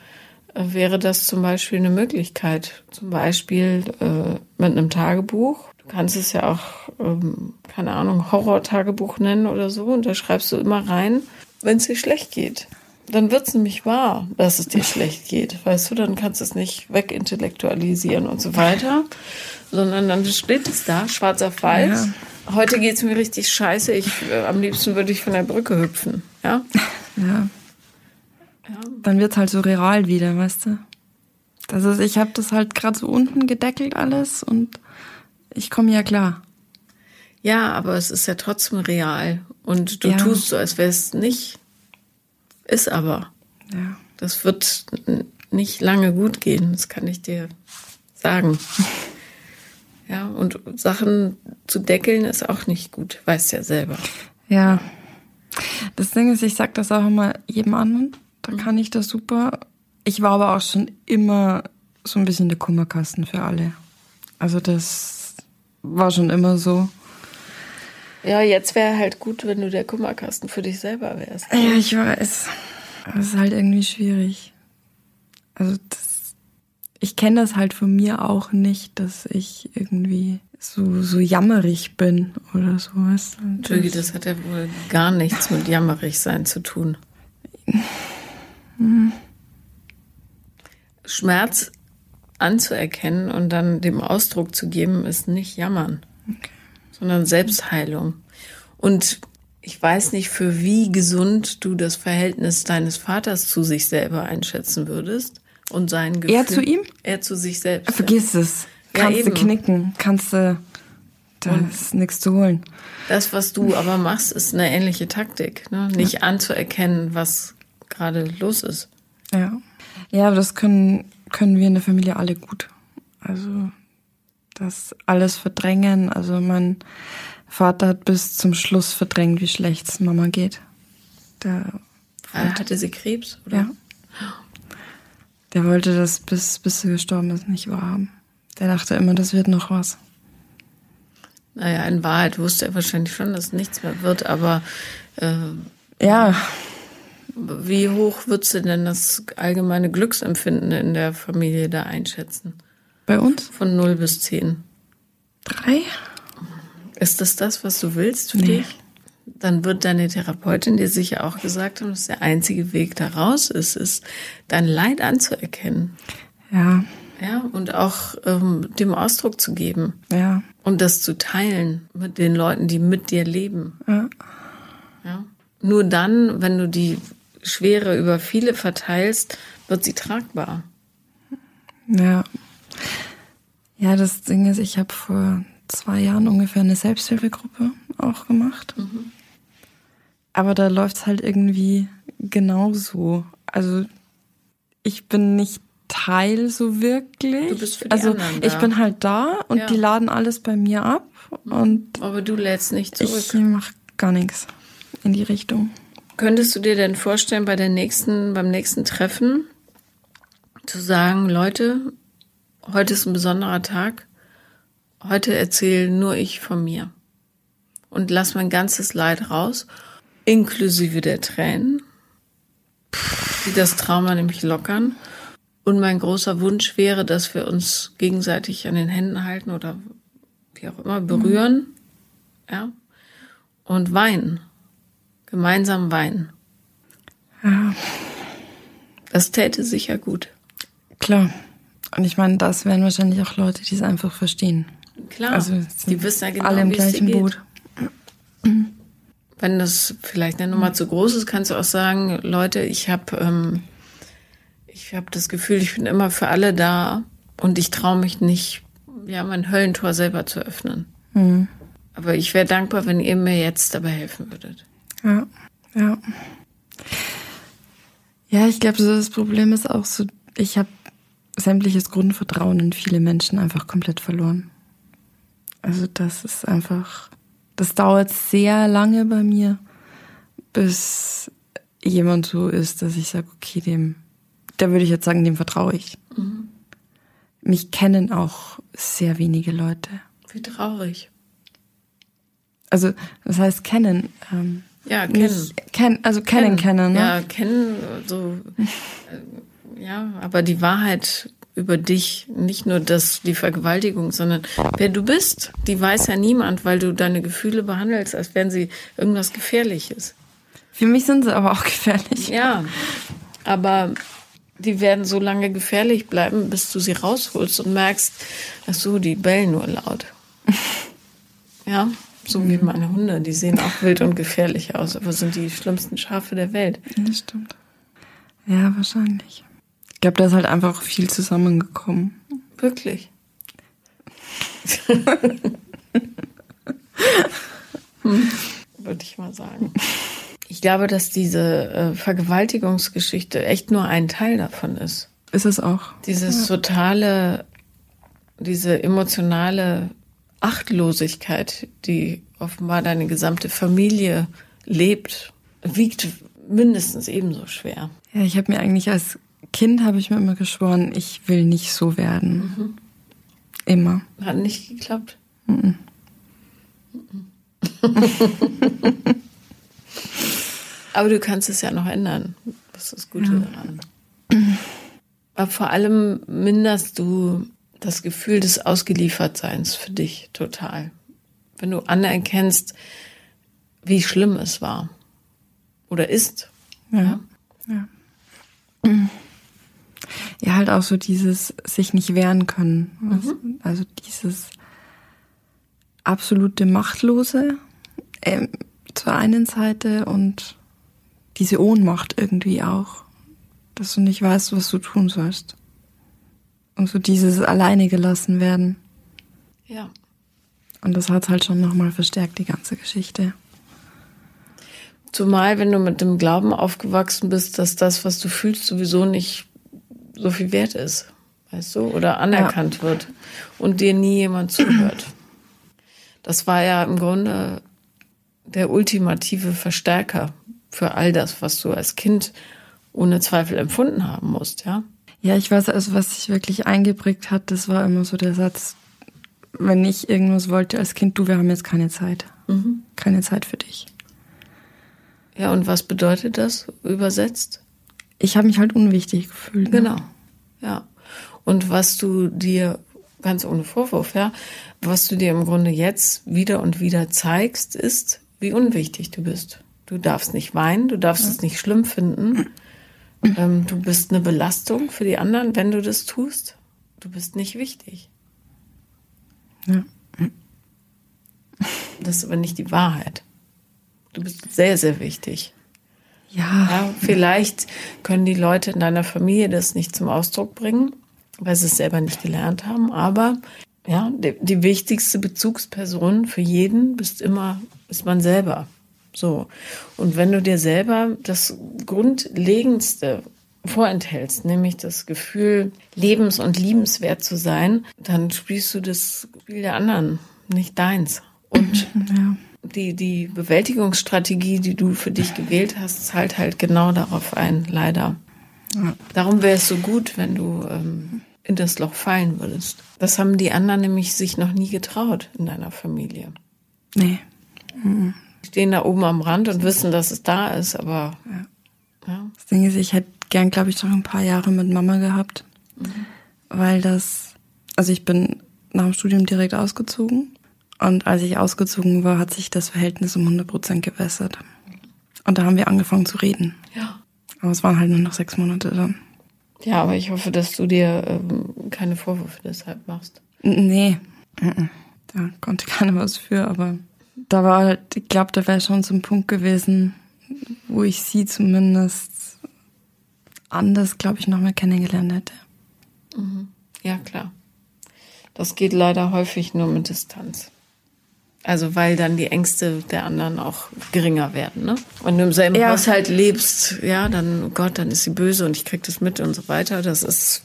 wäre das zum Beispiel eine Möglichkeit. Zum Beispiel äh, mit einem Tagebuch. Du kannst es ja auch, ähm, keine Ahnung, Horror-Tagebuch nennen oder so. Und da schreibst du immer rein, wenn es dir schlecht geht. Dann wird es nämlich wahr, dass es dir schlecht geht. Weißt du, dann kannst du es nicht wegintellektualisieren und so weiter. Sondern dann steht es da, schwarz auf weiß. Ja. Heute geht es mir richtig scheiße. Ich, äh, am liebsten würde ich von der Brücke hüpfen. Ja. Ja. Ja. Dann wird's halt so real wieder, weißt du? Das ist, ich habe das halt gerade so unten gedeckelt alles und ich komme ja klar. Ja, aber es ist ja trotzdem real und du ja. tust so, als wäre es nicht. Ist aber. Ja. Das wird nicht lange gut gehen, das kann ich dir sagen. Ja, und Sachen zu deckeln ist auch nicht gut, weißt ja selber. Ja. Das Ding ist, ich sag das auch immer jedem anderen. Da kann ich das super. Ich war aber auch schon immer so ein bisschen der Kummerkasten für alle. Also das war schon immer so. Ja, jetzt wäre halt gut, wenn du der Kummerkasten für dich selber wärst. Ja, ich weiß. Das ist halt irgendwie schwierig. Also das, ich kenne das halt von mir auch nicht, dass ich irgendwie so, so jammerig bin oder sowas. Entschuldige, das hat ja wohl gar nichts mit jammerig sein zu tun. Schmerz anzuerkennen und dann dem Ausdruck zu geben, ist nicht jammern, okay. sondern Selbstheilung. Und ich weiß nicht, für wie gesund du das Verhältnis deines Vaters zu sich selber einschätzen würdest und sein Gefühl. Er zu ihm? Er zu sich selbst. Vergiss ja. es. Kannst ja, du knicken, kannst du, da und ist nichts zu holen. Das, was du aber machst, ist eine ähnliche Taktik, ne? Nicht ja. anzuerkennen, was gerade los ist. Ja. Ja, aber das können, können wir in der Familie alle gut. Also, das alles verdrängen. Also, mein Vater hat bis zum Schluss verdrängt, wie schlecht es Mama geht. Der ah, hatte sie Krebs, oder? Ja. Der wollte das, bis, bis sie gestorben ist, nicht wahrhaben. Der dachte immer, das wird noch was. Naja, in Wahrheit wusste er wahrscheinlich schon, dass nichts mehr wird, aber äh, ja. Wie hoch würdest du denn das allgemeine Glücksempfinden in der Familie da einschätzen? Bei uns? Von 0 bis 10. Drei? Ist das das, was du willst für nee. dich? Dann wird deine Therapeutin dir sicher auch gesagt haben, dass der einzige Weg daraus ist, ist, dein Leid anzuerkennen. Ja. Ja, und auch ähm, dem Ausdruck zu geben. Ja. Und das zu teilen mit den Leuten, die mit dir leben. Ja. ja. Nur dann, wenn du die Schwere über viele verteilst, wird sie tragbar. Ja. Ja, das Ding ist, ich habe vor zwei Jahren ungefähr eine Selbsthilfegruppe auch gemacht. Mhm. Aber da läuft es halt irgendwie genauso. Also ich bin nicht Teil so wirklich. Du bist für die also anderen da. ich bin halt da und ja. die laden alles bei mir ab mhm. und aber du lädst nicht zurück. Ich mach gar nichts in die Richtung. Könntest du dir denn vorstellen, bei der nächsten, beim nächsten Treffen zu sagen, Leute, heute ist ein besonderer Tag. Heute erzähle nur ich von mir. Und lass mein ganzes Leid raus, inklusive der Tränen, die das Trauma nämlich lockern. Und mein großer Wunsch wäre, dass wir uns gegenseitig an den Händen halten oder wie auch immer berühren, mhm. ja, und weinen. Gemeinsam weinen. Ja. Das täte sicher gut. Klar. Und ich meine, das wären wahrscheinlich auch Leute, die es einfach verstehen. Klar. Also die wissen ja genau, alle im gleichen Boot. Wenn das vielleicht eine Nummer zu groß ist, kannst du auch sagen, Leute, ich habe ähm, ich habe das Gefühl, ich bin immer für alle da und ich traue mich nicht, ja, mein Höllentor selber zu öffnen. Mhm. Aber ich wäre dankbar, wenn ihr mir jetzt dabei helfen würdet. Ja, ja. Ja, ich glaube, so das Problem ist auch so, ich habe sämtliches Grundvertrauen in viele Menschen einfach komplett verloren. Also das ist einfach, das dauert sehr lange bei mir, bis jemand so ist, dass ich sage, okay, dem, da würde ich jetzt sagen, dem vertraue ich. Mhm. Mich kennen auch sehr wenige Leute. Wie traurig. Also, das heißt kennen. Ähm, ja, kennen. Ken, also kennen, kennen, kennen. Ne? Ja, kennen, so. Äh, ja, aber die Wahrheit über dich, nicht nur das, die Vergewaltigung, sondern wer du bist, die weiß ja niemand, weil du deine Gefühle behandelst, als wären sie irgendwas Gefährliches. Für mich sind sie aber auch gefährlich. Ja, aber die werden so lange gefährlich bleiben, bis du sie rausholst und merkst, ach so, die bellen nur laut. Ja, so wie meine Hunde, die sehen auch wild und gefährlich aus, aber sind die schlimmsten Schafe der Welt. Das stimmt. Ja, wahrscheinlich. Ich glaube, da ist halt einfach viel zusammengekommen. Wirklich. Würde ich mal sagen. Ich glaube, dass diese äh, Vergewaltigungsgeschichte echt nur ein Teil davon ist. Ist es auch. Dieses totale, diese emotionale Achtlosigkeit, die offenbar deine gesamte Familie lebt, wiegt mindestens ebenso schwer. Ja, ich habe mir eigentlich als Kind habe ich mir immer geschworen, ich will nicht so werden. Mhm. Immer. Hat nicht geklappt. Mhm. Aber du kannst es ja noch ändern. Das ist das Gute ja. daran. Aber vor allem minderst du das Gefühl des Ausgeliefertseins für dich total. Wenn du anerkennst, wie schlimm es war oder ist. Ja. ja. Ja, halt auch so dieses sich nicht wehren können. Mhm. Also dieses absolute Machtlose äh, zur einen Seite und diese Ohnmacht irgendwie auch, dass du nicht weißt, was du tun sollst. Und so dieses alleine gelassen werden. Ja. Und das hat halt schon nochmal verstärkt, die ganze Geschichte. Zumal, wenn du mit dem Glauben aufgewachsen bist, dass das, was du fühlst, sowieso nicht so viel wert ist, weißt du, oder anerkannt ja. wird und dir nie jemand zuhört. Das war ja im Grunde der ultimative Verstärker für all das, was du als Kind ohne Zweifel empfunden haben musst, ja. Ja, ich weiß, also was sich wirklich eingeprägt hat, das war immer so der Satz, wenn ich irgendwas wollte als Kind, du, wir haben jetzt keine Zeit. Mhm. Keine Zeit für dich. Ja, und was bedeutet das übersetzt? Ich habe mich halt unwichtig gefühlt. Ne? Genau. Ja. Und was du dir, ganz ohne Vorwurf, ja, was du dir im Grunde jetzt wieder und wieder zeigst, ist, wie unwichtig du bist. Du darfst nicht weinen, du darfst ja. es nicht schlimm finden. Ähm, du bist eine Belastung für die anderen, wenn du das tust. Du bist nicht wichtig. Ja. Das ist aber nicht die Wahrheit. Du bist sehr, sehr wichtig. Ja. ja. Vielleicht können die Leute in deiner Familie das nicht zum Ausdruck bringen, weil sie es selber nicht gelernt haben. Aber ja, die, die wichtigste Bezugsperson für jeden bist immer, ist man selber. So. Und wenn du dir selber das Grundlegendste vorenthältst, nämlich das Gefühl, lebens- und liebenswert zu sein, dann spielst du das Spiel der anderen, nicht deins. Und ja die, die Bewältigungsstrategie, die du für dich gewählt hast, zahlt halt genau darauf ein, leider. Ja. Darum wäre es so gut, wenn du ähm, in das Loch fallen würdest. Das haben die anderen nämlich sich noch nie getraut in deiner Familie. Nee. Stehen da oben am Rand und wissen, dass es da ist, aber. Ja. ja. Das Ding ist, ich hätte gern, glaube ich, noch ein paar Jahre mit Mama gehabt, mhm. weil das, also ich bin nach dem Studium direkt ausgezogen und als ich ausgezogen war, hat sich das Verhältnis um 100 Prozent gewässert. Und da haben wir angefangen zu reden. Ja. Aber es waren halt nur noch sechs Monate dann. Ja, aber ich hoffe, dass du dir ähm, keine Vorwürfe deshalb machst. Nee. Da konnte keiner was für, aber da war halt, ich glaube, da wäre schon so ein Punkt gewesen, wo ich sie zumindest anders, glaube ich, noch mehr kennengelernt hätte. Mhm. Ja, klar. Das geht leider häufig nur mit Distanz. Also weil dann die Ängste der anderen auch geringer werden. Ne? Wenn du im selben ja. Haushalt lebst, ja, dann, oh Gott, dann ist sie böse und ich krieg das mit und so weiter. Das ist,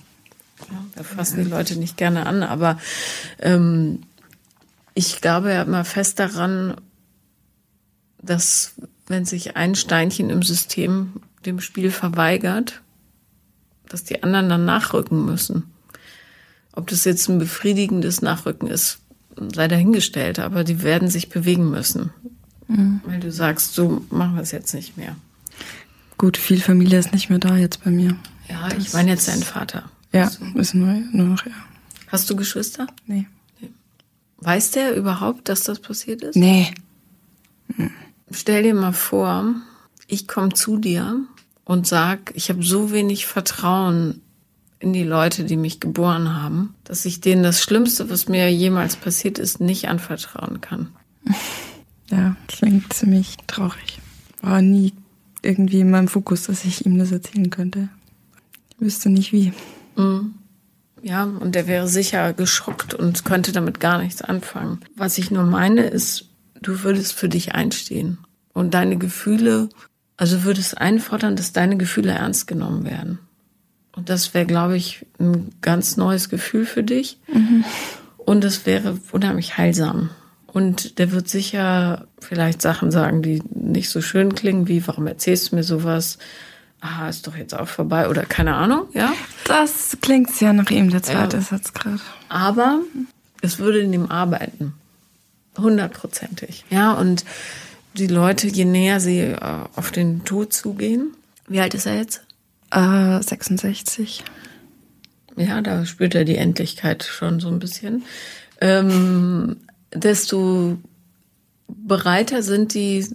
ja, da fassen die Leute nicht gerne an. Aber ähm, ich glaube ja immer fest daran, dass wenn sich ein Steinchen im System dem Spiel verweigert, dass die anderen dann nachrücken müssen. Ob das jetzt ein befriedigendes Nachrücken ist, sei dahingestellt, aber die werden sich bewegen müssen. Mhm. Weil du sagst, so machen wir es jetzt nicht mehr. Gut, viel Familie ist nicht mehr da jetzt bei mir. Ja, das ich meine jetzt deinen Vater. Ja, also. ist nur, nur noch, ja. Hast du Geschwister? Nee. Weiß der überhaupt, dass das passiert ist? Nee. Mhm. Stell dir mal vor, ich komme zu dir und sag, ich habe so wenig Vertrauen in die Leute, die mich geboren haben, dass ich denen das Schlimmste, was mir jemals passiert ist, nicht anvertrauen kann. Ja, klingt ziemlich traurig. War nie irgendwie in meinem Fokus, dass ich ihm das erzählen könnte. Ich wüsste nicht wie. Mhm. Ja, und der wäre sicher geschockt und könnte damit gar nichts anfangen. Was ich nur meine ist, du würdest für dich einstehen und deine Gefühle, also würdest einfordern, dass deine Gefühle ernst genommen werden. Und das wäre, glaube ich, ein ganz neues Gefühl für dich. Mhm. Und es wäre unheimlich heilsam. Und der wird sicher vielleicht Sachen sagen, die nicht so schön klingen, wie, warum erzählst du mir sowas? Ah, ist doch jetzt auch vorbei oder keine Ahnung, ja? Das klingt sehr nach ihm, der zweite ja. Satz gerade. Aber es würde in ihm arbeiten. Hundertprozentig. Ja, und die Leute, je näher sie äh, auf den Tod zugehen, wie alt ist er jetzt? Äh, 66. Ja, da spürt er die Endlichkeit schon so ein bisschen. Ähm, desto bereiter sind die,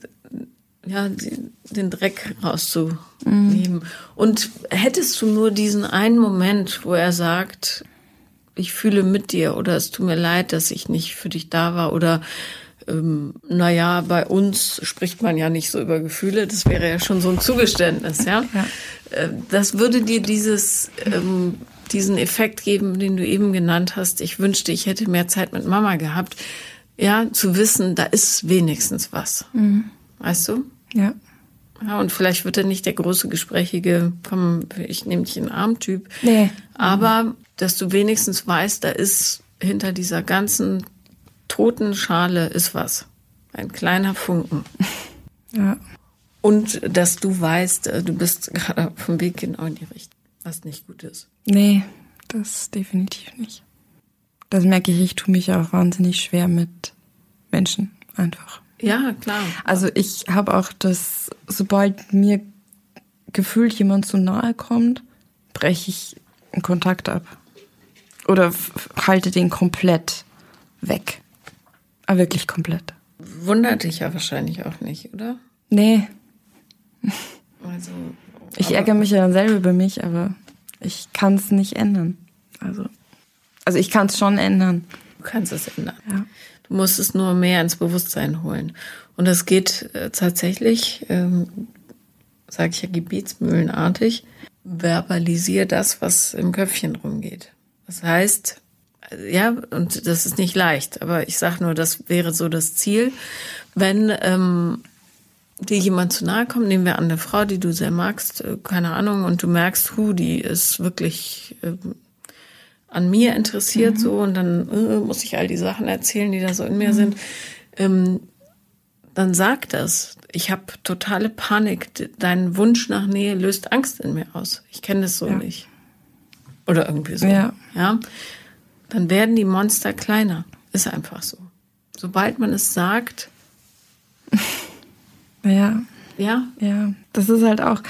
ja, den Dreck rauszu, mhm. Und hättest du nur diesen einen Moment, wo er sagt, ich fühle mit dir oder es tut mir leid, dass ich nicht für dich da war oder ähm, naja, bei uns spricht man ja nicht so über Gefühle, das wäre ja schon so ein Zugeständnis, ja. ja. Äh, das würde dir dieses, ähm, diesen Effekt geben, den du eben genannt hast. Ich wünschte, ich hätte mehr Zeit mit Mama gehabt. Ja, zu wissen, da ist wenigstens was. Mhm. Weißt du? Ja. Ja, und vielleicht wird er nicht der große Gesprächige, komm, ich nehme dich in den Arm-Typ. Nee. Aber, dass du wenigstens weißt, da ist hinter dieser ganzen toten Schale ist was. Ein kleiner Funken. Ja. Und dass du weißt, äh, du bist gerade vom Weg genau in die Richtung, was nicht gut ist. Nee, das definitiv nicht. Das merke ich, ich tue mich auch wahnsinnig schwer mit Menschen einfach. Ja, klar. Also ich habe auch das, sobald mir gefühlt jemand zu nahe kommt, breche ich einen Kontakt ab. Oder halte den komplett weg. Aber wirklich komplett. Wundert dich ja wahrscheinlich auch nicht, oder? Nee. Also, ich ärgere mich ja dann selber über mich, aber ich kann es nicht ändern. Also, also ich kann es schon ändern. Du kannst es ändern. Ja. Du musst es nur mehr ins Bewusstsein holen. Und das geht äh, tatsächlich, ähm, sage ich ja gebietsmühlenartig, verbalisier das, was im Köpfchen rumgeht. Das heißt, ja, und das ist nicht leicht, aber ich sage nur, das wäre so das Ziel. Wenn ähm, dir jemand zu nahe kommt, nehmen wir an, eine Frau, die du sehr magst, äh, keine Ahnung, und du merkst, hu, die ist wirklich äh, an mir interessiert, mhm. so, und dann äh, muss ich all die Sachen erzählen, die da so in mir mhm. sind. Ähm, dann sag das. Ich habe totale Panik. Dein Wunsch nach Nähe löst Angst in mir aus. Ich kenne das so ja. nicht. Oder irgendwie so. Ja. ja dann werden die Monster kleiner. Ist einfach so. Sobald man es sagt. Ja. Ja? Ja. Das ist halt auch,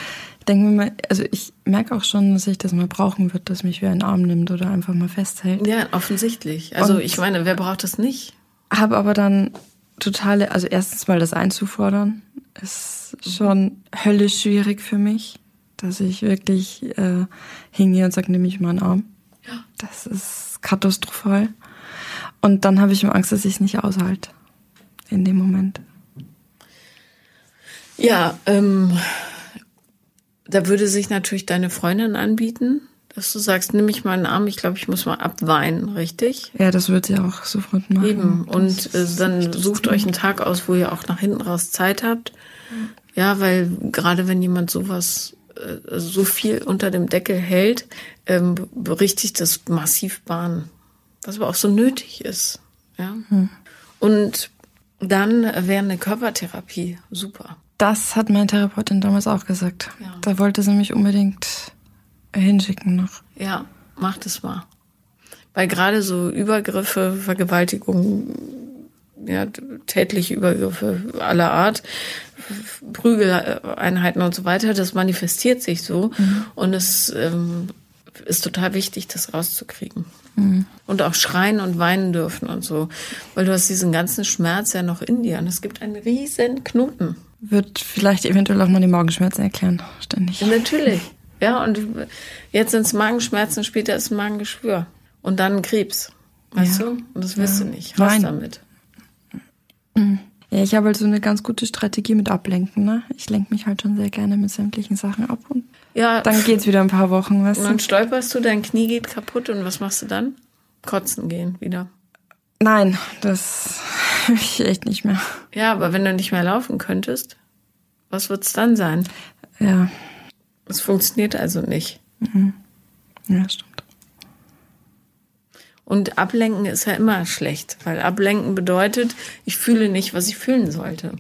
denke mir mal, also ich merke auch schon, dass ich das mal brauchen wird, dass mich wer in den Arm nimmt oder einfach mal festhält. Ja, offensichtlich. Also Und ich meine, wer braucht das nicht? Habe aber dann totale, also erstens mal das einzufordern, ist schon höllisch schwierig für mich, dass ich wirklich äh, hingehe und sage, nimm mich mal einen Arm. Ja. Das ist katastrophal. Und dann habe ich immer Angst, dass ich es nicht aushalte in dem Moment. Ja, ähm, da würde sich natürlich deine Freundin anbieten, dass du sagst, nimm mich mal einen Arm, ich glaube, ich muss mal abweinen, richtig? Ja, das wird sie auch sofort machen. Eben. Und äh, dann sucht euch einen Tag aus, wo ihr auch nach hinten raus Zeit habt. Ja, weil gerade wenn jemand sowas äh, so viel unter dem Deckel hält, ähm, berichtigt das massiv Bahn, was aber auch so nötig ist. Ja? Hm. Und dann wäre eine Körpertherapie super. Das hat meine Therapeutin damals auch gesagt. Ja. Da wollte sie mich unbedingt hinschicken noch. Ja, mach das mal. Weil gerade so Übergriffe, Vergewaltigungen, ja, tätliche Übergriffe aller Art, Prügeleinheiten und so weiter, das manifestiert sich so. Mhm. Und es ähm, ist total wichtig, das rauszukriegen. Mhm. Und auch schreien und weinen dürfen und so. Weil du hast diesen ganzen Schmerz ja noch in dir. Und es gibt einen riesen Knoten. Wird vielleicht eventuell auch mal die Magenschmerzen erklären, ständig. Ja, natürlich. Ja, und jetzt sind es Magenschmerzen, später ist ein Magengeschwür. Und dann Krebs. Weißt ja. du? Und das wirst ja. du nicht. Raus Nein. damit. Ja, ich habe halt so eine ganz gute Strategie mit Ablenken. Ne? Ich lenke mich halt schon sehr gerne mit sämtlichen Sachen ab und ja, dann geht's wieder ein paar Wochen. Weißt und dann stolperst du, dein Knie geht kaputt und was machst du dann? Kotzen gehen wieder. Nein, das ich echt nicht mehr. Ja, aber wenn du nicht mehr laufen könntest, was wird's dann sein? Ja. Es funktioniert also nicht. Mhm. Ja, stimmt. Und ablenken ist ja immer schlecht, weil ablenken bedeutet, ich fühle nicht, was ich fühlen sollte.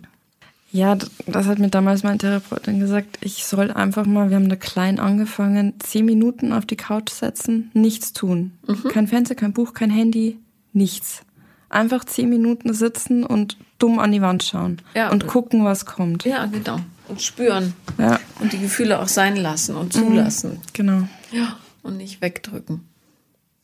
Ja, das hat mir damals mein Therapeutin gesagt. Ich soll einfach mal, wir haben da klein angefangen, zehn Minuten auf die Couch setzen, nichts tun. Mhm. Kein Fenster, kein Buch, kein Handy, nichts. Einfach zehn Minuten sitzen und dumm an die Wand schauen ja, und gucken, was kommt. Ja, genau. Und spüren. Ja. Und die Gefühle auch sein lassen und zulassen. Mhm, genau. Ja. Und nicht wegdrücken.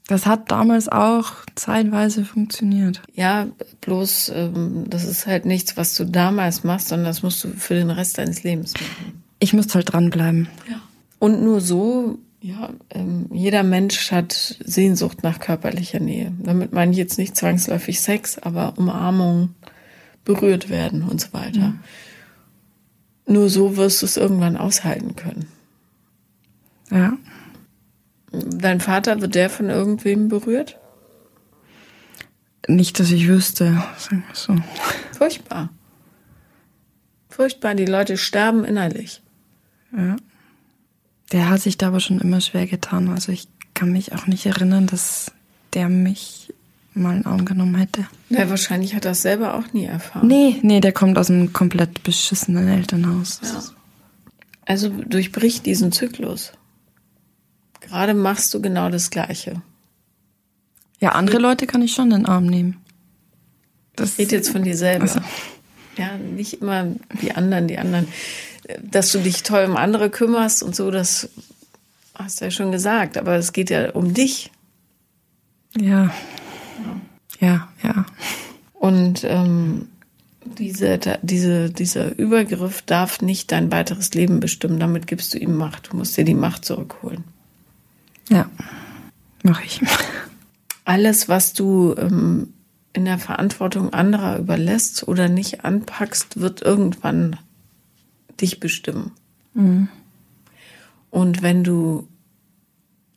Das hat damals auch zeitweise funktioniert. Ja, bloß ähm, das ist halt nichts, was du damals machst, sondern das musst du für den Rest deines Lebens machen. Ich müsste halt dranbleiben. Ja. Und nur so, ja, ähm, jeder Mensch hat Sehnsucht nach körperlicher Nähe. Damit meine ich jetzt nicht zwangsläufig Sex, aber Umarmung, berührt werden und so weiter. Mhm. Nur so wirst du es irgendwann aushalten können. Ja. Dein Vater, wird der von irgendwem berührt? Nicht, dass ich wüsste, sagen wir so. Furchtbar. Furchtbar, die Leute sterben innerlich. Ja. Der hat sich da aber schon immer schwer getan. Also ich kann mich auch nicht erinnern, dass der mich mal in den Arm genommen hätte. Ja, wahrscheinlich hat er das selber auch nie erfahren. Nee, nee, der kommt aus einem komplett beschissenen Elternhaus. Ja. Also durchbrich diesen Zyklus. Gerade machst du genau das Gleiche. Ja, andere Leute kann ich schon in den Arm nehmen. Das geht jetzt von dir selber. Also. Ja, nicht immer die anderen, die anderen. Dass du dich toll um andere kümmerst und so, das hast du ja schon gesagt. Aber es geht ja um dich. Ja. Ja, ja. Und ähm, diese, diese, dieser Übergriff darf nicht dein weiteres Leben bestimmen. Damit gibst du ihm Macht. Du musst dir die Macht zurückholen. Ja, mache ich. Alles, was du ähm, in der Verantwortung anderer überlässt oder nicht anpackst, wird irgendwann dich bestimmen. Mhm. Und wenn du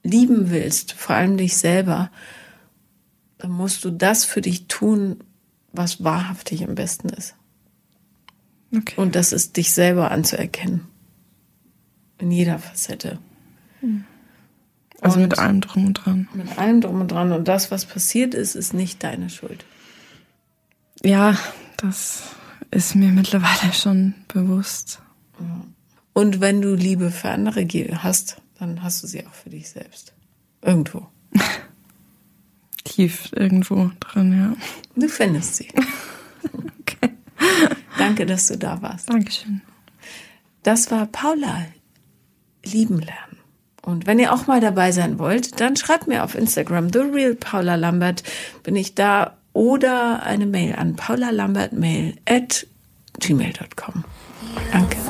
lieben willst, vor allem dich selber, dann musst du das für dich tun, was wahrhaftig am besten ist. Okay. Und das ist dich selber anzuerkennen. In jeder Facette. Mhm. Also und mit allem drum und dran. Mit allem drum und dran. Und das, was passiert ist, ist nicht deine Schuld. Ja, das ist mir mittlerweile schon bewusst. Und wenn du Liebe für andere hast, dann hast du sie auch für dich selbst. Irgendwo. Tief irgendwo drin, ja. Du findest sie. okay. Danke, dass du da warst. Dankeschön. Das war Paula. Lieben lernen. Und wenn ihr auch mal dabei sein wollt, dann schreibt mir auf Instagram, The Real Paula Lambert, bin ich da, oder eine Mail an paulalambertmail at gmail.com. Danke.